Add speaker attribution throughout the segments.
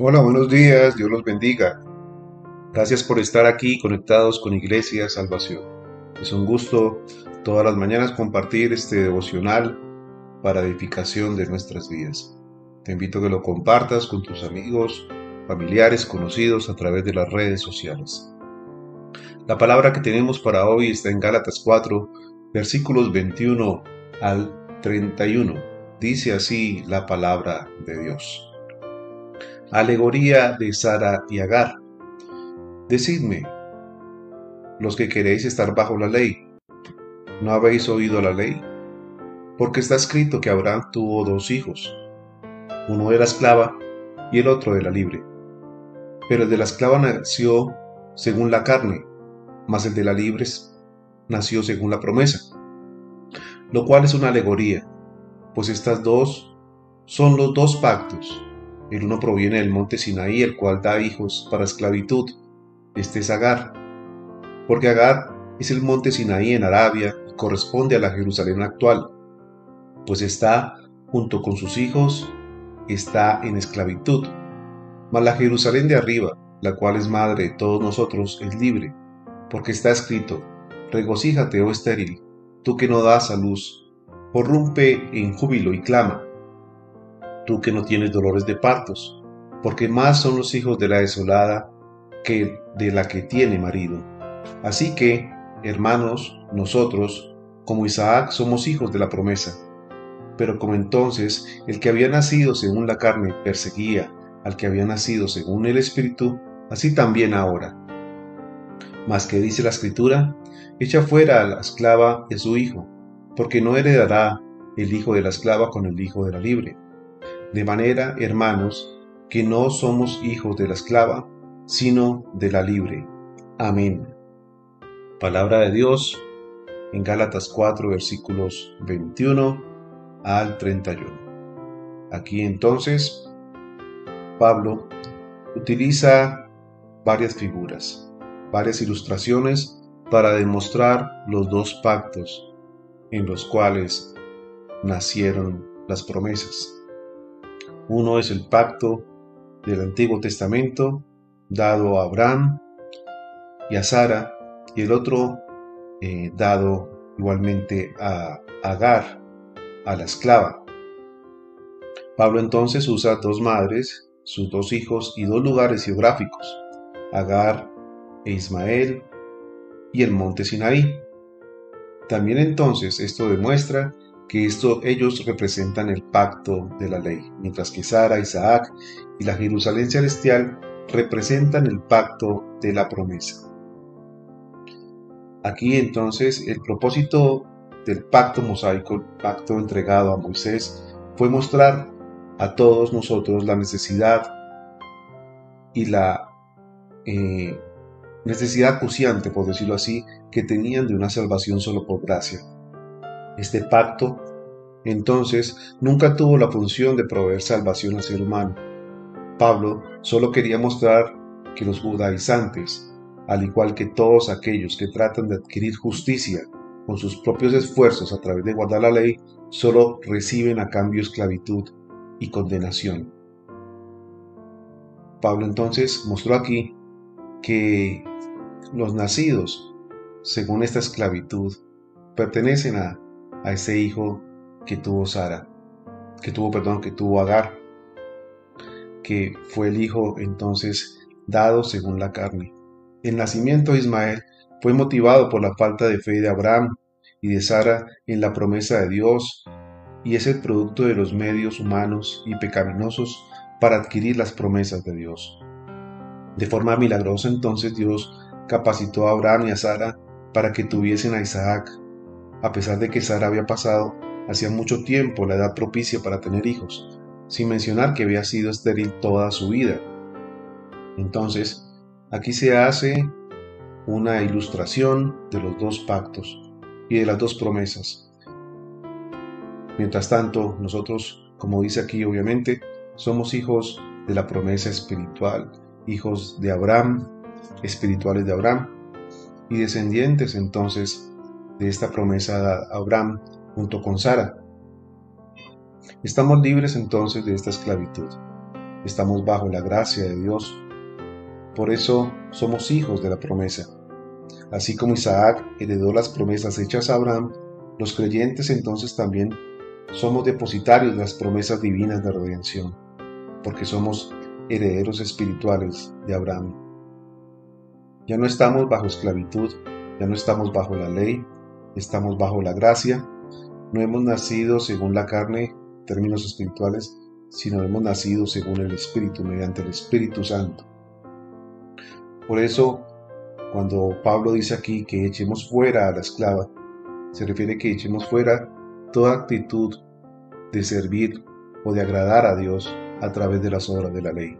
Speaker 1: Hola, buenos días, Dios los bendiga. Gracias por estar aquí conectados con Iglesia Salvación. Es un gusto todas las mañanas compartir este devocional para edificación de nuestras vidas. Te invito a que lo compartas con tus amigos, familiares, conocidos a través de las redes sociales. La palabra que tenemos para hoy está en Gálatas 4, versículos 21 al 31. Dice así la palabra de Dios. Alegoría de Sara y Agar. Decidme, los que queréis estar bajo la ley, ¿no habéis oído la ley? Porque está escrito que Abraham tuvo dos hijos, uno de la esclava y el otro de la libre. Pero el de la esclava nació según la carne, mas el de la libre nació según la promesa, lo cual es una alegoría, pues estas dos son los dos pactos el uno proviene del monte Sinaí, el cual da hijos para esclavitud. Este es Agar. Porque Agar es el monte Sinaí en Arabia y corresponde a la Jerusalén actual, pues está, junto con sus hijos, está en esclavitud. Mas la Jerusalén de arriba, la cual es madre de todos nosotros, es libre, porque está escrito, regocíjate, oh estéril, tú que no das a luz, porrumpe en júbilo y clama tú que no tienes dolores de partos, porque más son los hijos de la desolada que de la que tiene marido. Así que, hermanos, nosotros, como Isaac, somos hijos de la promesa. Pero como entonces el que había nacido según la carne perseguía al que había nacido según el Espíritu, así también ahora. Mas que dice la Escritura, echa fuera a la esclava y su hijo, porque no heredará el hijo de la esclava con el hijo de la libre. De manera, hermanos, que no somos hijos de la esclava, sino de la libre. Amén. Palabra de Dios en Gálatas 4 versículos 21 al 31. Aquí entonces Pablo utiliza varias figuras, varias ilustraciones para demostrar los dos pactos en los cuales nacieron las promesas. Uno es el pacto del Antiguo Testamento dado a Abraham y a Sara, y el otro eh, dado igualmente a Agar, a la esclava. Pablo entonces usa dos madres, sus dos hijos y dos lugares geográficos, Agar e Ismael y el monte Sinaí. También entonces esto demuestra que esto, ellos representan el pacto de la ley, mientras que Sara, Isaac y la Jerusalén celestial representan el pacto de la promesa. Aquí entonces el propósito del pacto mosaico, el pacto entregado a Moisés, fue mostrar a todos nosotros la necesidad y la eh, necesidad acuciante, por decirlo así, que tenían de una salvación solo por gracia este pacto, entonces, nunca tuvo la función de proveer salvación al ser humano. Pablo solo quería mostrar que los judaizantes, al igual que todos aquellos que tratan de adquirir justicia con sus propios esfuerzos a través de guardar la ley, solo reciben a cambio esclavitud y condenación. Pablo entonces mostró aquí que los nacidos según esta esclavitud pertenecen a a ese hijo que tuvo Sara, que tuvo, perdón, que tuvo Agar, que fue el hijo entonces dado según la carne. El nacimiento de Ismael fue motivado por la falta de fe de Abraham y de Sara en la promesa de Dios y es el producto de los medios humanos y pecaminosos para adquirir las promesas de Dios. De forma milagrosa entonces Dios capacitó a Abraham y a Sara para que tuviesen a Isaac, a pesar de que Sara había pasado hacía mucho tiempo la edad propicia para tener hijos, sin mencionar que había sido estéril toda su vida. Entonces, aquí se hace una ilustración de los dos pactos y de las dos promesas. Mientras tanto, nosotros, como dice aquí obviamente, somos hijos de la promesa espiritual, hijos de Abraham, espirituales de Abraham, y descendientes entonces de esta promesa a Abraham junto con Sara. Estamos libres entonces de esta esclavitud. estamos bajo la gracia de Dios. Por eso somos hijos de la promesa. Así como Isaac heredó las promesas hechas a Abraham, los creyentes entonces también somos depositarios de las promesas divinas de redención, porque somos herederos espirituales de Abraham. Ya no estamos bajo esclavitud, ya no estamos bajo la ley, estamos bajo la gracia, no hemos nacido según la carne, términos espirituales, sino hemos nacido según el Espíritu, mediante el Espíritu Santo. Por eso, cuando Pablo dice aquí que echemos fuera a la esclava, se refiere que echemos fuera toda actitud de servir o de agradar a Dios a través de las obras de la ley,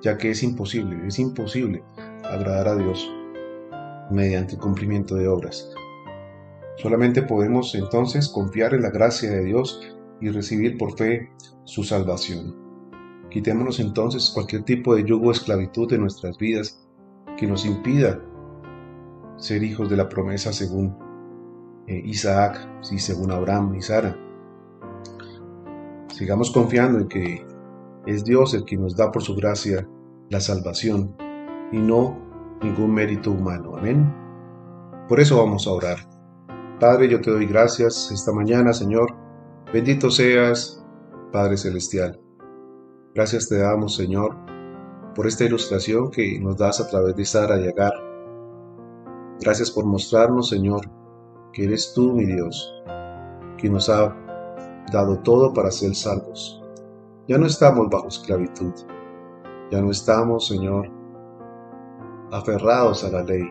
Speaker 1: ya que es imposible, es imposible agradar a Dios mediante el cumplimiento de obras. Solamente podemos entonces confiar en la gracia de Dios y recibir por fe su salvación. Quitémonos entonces cualquier tipo de yugo de esclavitud de nuestras vidas que nos impida ser hijos de la promesa según eh, Isaac y según Abraham y Sara. Sigamos confiando en que es Dios el que nos da por su gracia la salvación y no ningún mérito humano. Amén. Por eso vamos a orar. Padre, yo te doy gracias esta mañana, Señor. Bendito seas, Padre Celestial. Gracias te damos, Señor, por esta ilustración que nos das a través de Sara y Agar. Gracias por mostrarnos, Señor, que eres tú, mi Dios, que nos ha dado todo para ser salvos. Ya no estamos bajo esclavitud. Ya no estamos, Señor, aferrados a la ley,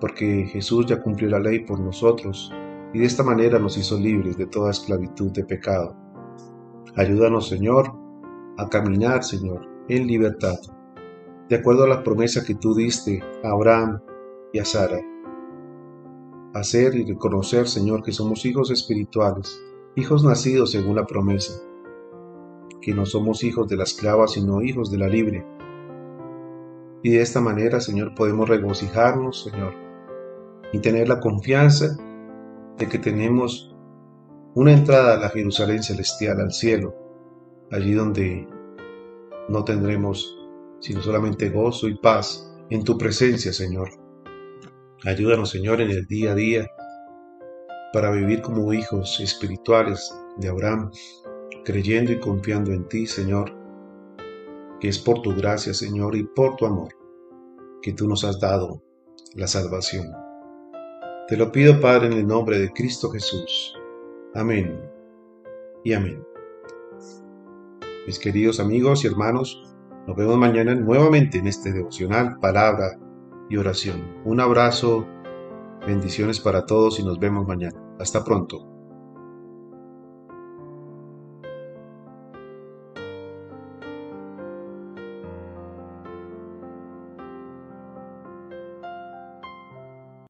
Speaker 1: porque Jesús ya cumplió la ley por nosotros y de esta manera nos hizo libres de toda esclavitud de pecado. Ayúdanos, Señor, a caminar, Señor, en libertad, de acuerdo a la promesa que tú diste a Abraham y a Sara. Hacer y reconocer, Señor, que somos hijos espirituales, hijos nacidos según la promesa, que no somos hijos de la esclava, sino hijos de la libre. Y de esta manera, Señor, podemos regocijarnos, Señor, y tener la confianza de que tenemos una entrada a la Jerusalén celestial, al cielo, allí donde no tendremos sino solamente gozo y paz en tu presencia, Señor. Ayúdanos, Señor, en el día a día para vivir como hijos espirituales de Abraham, creyendo y confiando en ti, Señor, que es por tu gracia, Señor, y por tu amor que tú nos has dado la salvación. Te lo pido, Padre, en el nombre de Cristo Jesús. Amén y amén. Mis queridos amigos y hermanos, nos vemos mañana nuevamente en este devocional, palabra y oración. Un abrazo, bendiciones para todos y nos vemos mañana. Hasta pronto.